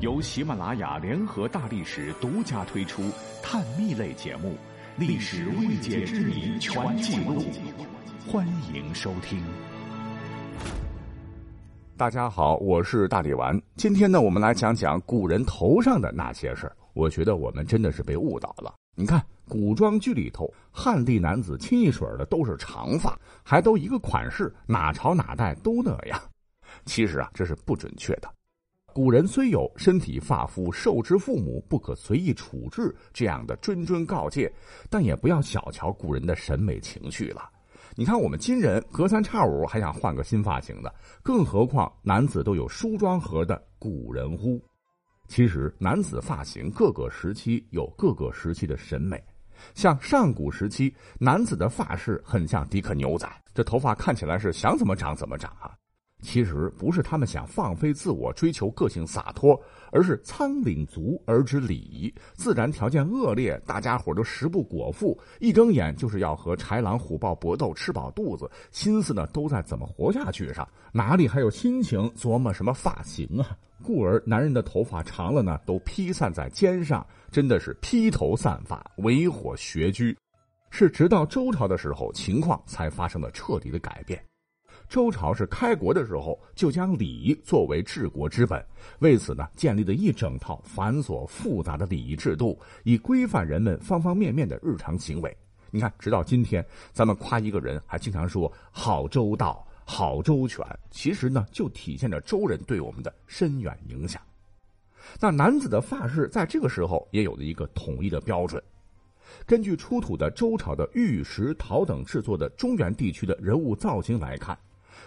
由喜马拉雅联合大历史独家推出探秘类节目《历史未解之谜全记录》，欢迎收听。大家好，我是大力丸。今天呢，我们来讲讲古人头上的那些事儿。我觉得我们真的是被误导了。你看古装剧里头，汉地男子清一水的都是长发，还都一个款式，哪朝哪代都那样。其实啊，这是不准确的。古人虽有“身体发肤受之父母，不可随意处置”这样的谆谆告诫，但也不要小瞧古人的审美情趣了。你看我们今人隔三差五还想换个新发型的，更何况男子都有梳妆盒的古人乎？其实，男子发型各个时期有各个时期的审美。像上古时期，男子的发饰很像迪克牛仔，这头发看起来是想怎么长怎么长啊。其实不是他们想放飞自我、追求个性洒脱，而是仓廪足而知礼仪。自然条件恶劣，大家伙都食不果腹，一睁眼就是要和豺狼虎豹搏斗，吃饱肚子，心思呢都在怎么活下去上，哪里还有心情琢磨什么发型啊？故而男人的头发长了呢，都披散在肩上，真的是披头散发，为火学居。是直到周朝的时候，情况才发生了彻底的改变。周朝是开国的时候就将礼作为治国之本，为此呢建立了一整套繁琐复杂的礼仪制度，以规范人们方方面面的日常行为。你看，直到今天，咱们夸一个人还经常说好周到、好周全，其实呢就体现着周人对我们的深远影响。那男子的发饰在这个时候也有了一个统一的标准，根据出土的周朝的玉石陶等制作的中原地区的人物造型来看。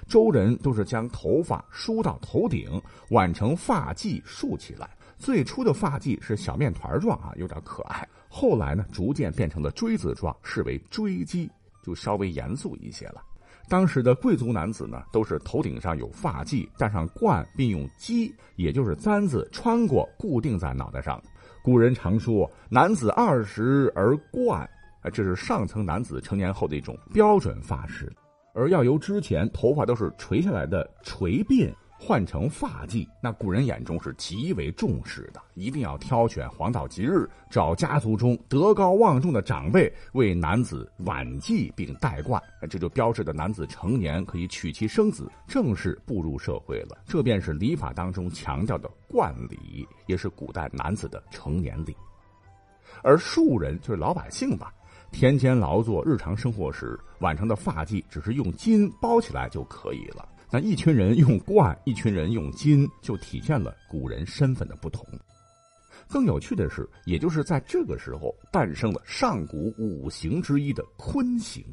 周人都是将头发梳到头顶，挽成发髻竖起来。最初的发髻是小面团状啊，有点可爱。后来呢，逐渐变成了锥子状，视为锥髻，就稍微严肃一些了。当时的贵族男子呢，都是头顶上有发髻，戴上冠，并用髻，也就是簪子穿过，固定在脑袋上。古人常说“男子二十而冠”，这是上层男子成年后的一种标准发饰。而要由之前头发都是垂下来的垂鬓换成发髻，那古人眼中是极为重视的，一定要挑选黄道吉日，找家族中德高望重的长辈为男子挽髻并戴冠，这就标志着男子成年可以娶妻生子，正式步入社会了。这便是礼法当中强调的冠礼，也是古代男子的成年礼。而庶人就是老百姓吧。田间劳作、日常生活时，晚上的发髻只是用巾包起来就可以了。那一群人用冠，一群人用巾，就体现了古人身份的不同。更有趣的是，也就是在这个时候，诞生了上古五行之一的坤刑。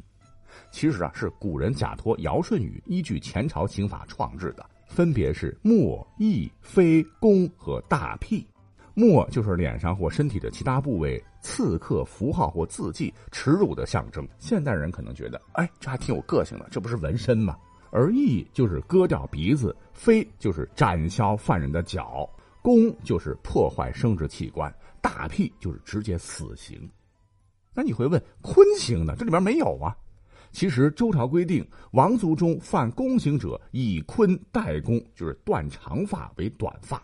其实啊，是古人假托尧舜禹，依据前朝刑法创制的，分别是墨、翳、飞、弓和大辟。墨就是脸上或身体的其他部位刺客符号或字迹，耻辱的象征。现代人可能觉得，哎，这还挺有个性的，这不是纹身吗？而缢就是割掉鼻子，飞就是斩削犯人的脚，弓就是破坏生殖器官，大辟就是直接死刑。那你会问，坤刑呢？这里边没有啊？其实周朝规定，王族中犯宫刑者，以坤代宫，就是断长发为短发。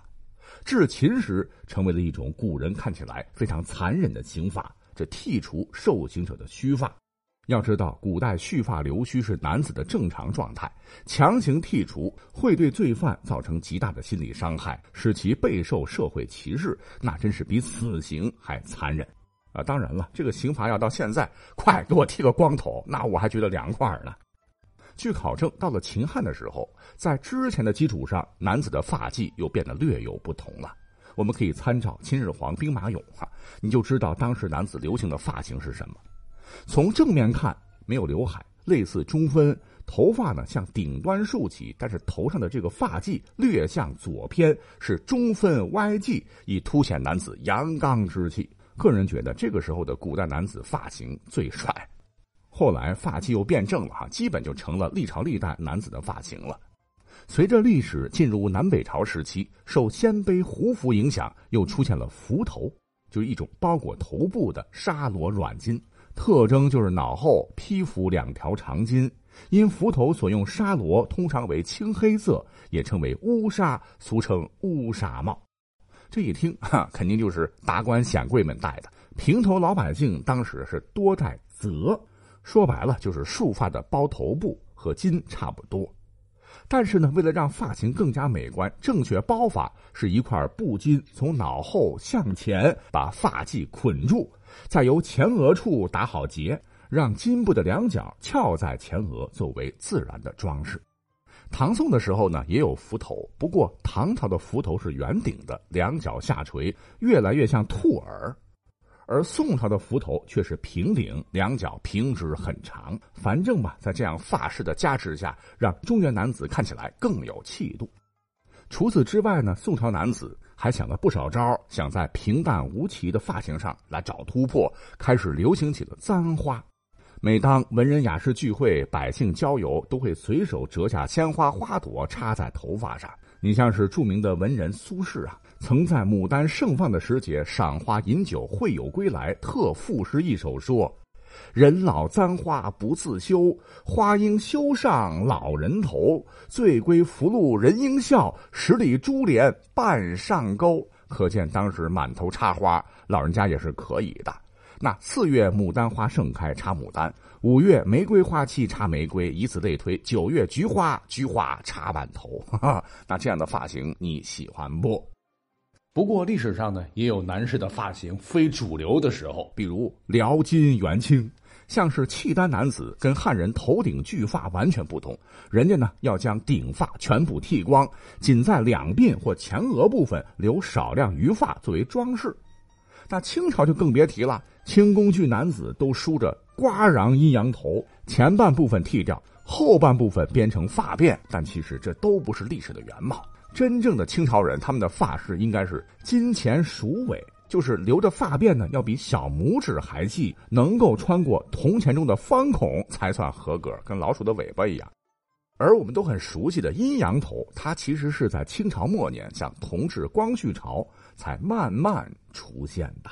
至秦时，成为了一种古人看起来非常残忍的刑法，这剔除受刑者的须发。要知道，古代蓄发留须是男子的正常状态，强行剔除会对罪犯造成极大的心理伤害，使其备受社会歧视，那真是比死刑还残忍啊！当然了，这个刑罚要到现在，快给我剃个光头，那我还觉得凉快呢。据考证，到了秦汉的时候，在之前的基础上，男子的发髻又变得略有不同了。我们可以参照秦始皇兵马俑哈，你就知道当时男子流行的发型是什么。从正面看，没有刘海，类似中分，头发呢向顶端竖起，但是头上的这个发髻略向左偏，是中分歪髻，以凸显男子阳刚之气。个人觉得，这个时候的古代男子发型最帅。后来发髻又变正了哈，基本就成了历朝历代男子的发型了。随着历史进入南北朝时期，受鲜卑胡服影响，又出现了幞头，就是一种包裹头部的纱罗软巾，特征就是脑后披服两条长巾。因幞头所用纱罗通常为青黑色，也称为乌纱，俗称乌纱帽。这一听哈，肯定就是达官显贵们戴的。平头老百姓当时是多戴泽，说白了就是束发的包头部，和巾差不多。但是呢，为了让发型更加美观，正确包法是一块布巾从脑后向前把发髻捆住，再由前额处打好结，让巾布的两角翘在前额，作为自然的装饰。唐宋的时候呢，也有幞头，不过唐朝的幞头是圆顶的，两脚下垂，越来越像兔耳。而宋朝的幞头却是平顶，两脚平直很长。反正吧，在这样发饰的加持下，让中原男子看起来更有气度。除此之外呢，宋朝男子还想了不少招，想在平淡无奇的发型上来找突破，开始流行起了簪花。每当文人雅士聚会，百姓郊游，都会随手折下鲜花花朵插在头发上。你像是著名的文人苏轼啊。曾在牡丹盛放的时节赏花饮酒会友归来，特赋诗一首说：“人老簪花不自修，花应羞上老人头。醉归福禄人应笑，十里珠帘半上钩。”可见当时满头插花，老人家也是可以的。那四月牡丹花盛开，插牡丹；五月玫瑰花期，插玫瑰，以此类推。九月菊花，菊花插满头。那这样的发型你喜欢不？不过历史上呢，也有男士的发型非主流的时候，比如辽金元清，像是契丹男子跟汉人头顶巨发完全不同，人家呢要将顶发全部剃光，仅在两鬓或前额部分留少量余发作为装饰。那清朝就更别提了，清宫剧男子都梳着瓜瓤阴阳头，前半部分剃掉，后半部分编成发辫，但其实这都不是历史的原貌。真正的清朝人，他们的发饰应该是金钱鼠尾，就是留着发辫呢，要比小拇指还细，能够穿过铜钱中的方孔才算合格，跟老鼠的尾巴一样。而我们都很熟悉的阴阳头，它其实是在清朝末年，像同治、光绪朝才慢慢出现的。